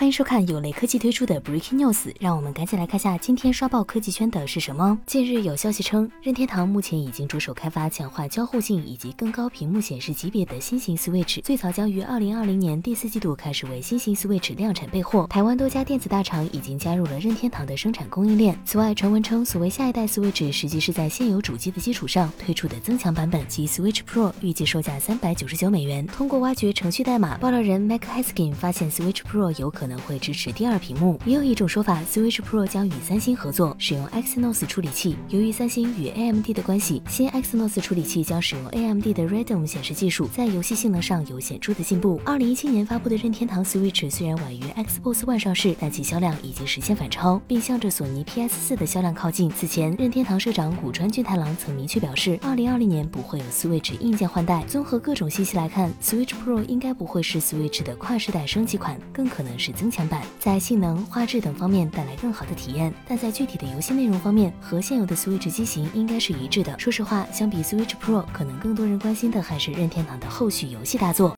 欢迎收看有雷科技推出的 Breaking News，让我们赶紧来看下今天刷爆科技圈的是什么。近日有消息称，任天堂目前已经着手开发强化交互性以及更高屏幕显示级别的新型 Switch，最早将于二零二零年第四季度开始为新型 Switch 量产备货。台湾多家电子大厂已经加入了任天堂的生产供应链。此外，传闻称所谓下一代 Switch 实际是在现有主机的基础上推出的增强版本，即 Switch Pro，预计售价三百九十九美元。通过挖掘程序代码，爆料人 Mac Haskin 发现 Switch Pro 有可能。可能会支持第二屏幕。也有一种说法，Switch Pro 将与三星合作，使用 Exynos 处理器。由于三星与 AMD 的关系，新 Exynos 处理器将使用 AMD 的 Radeon 显示技术，在游戏性能上有显著的进步。二零一七年发布的任天堂 Switch 虽然晚于 Xbox One 上市，但其销量已经实现反超，并向着索尼 PS4 的销量靠近。此前，任天堂社长古川俊太郎曾明确表示，二零二零年不会有 Switch 硬件换代。综合各种信息来看，Switch Pro 应该不会是 Switch 的跨世代升级款，更可能是。增强版在性能、画质等方面带来更好的体验，但在具体的游戏内容方面，和现有的 Switch 机型应该是一致的。说实话，相比 Switch Pro，可能更多人关心的还是任天堂的后续游戏大作。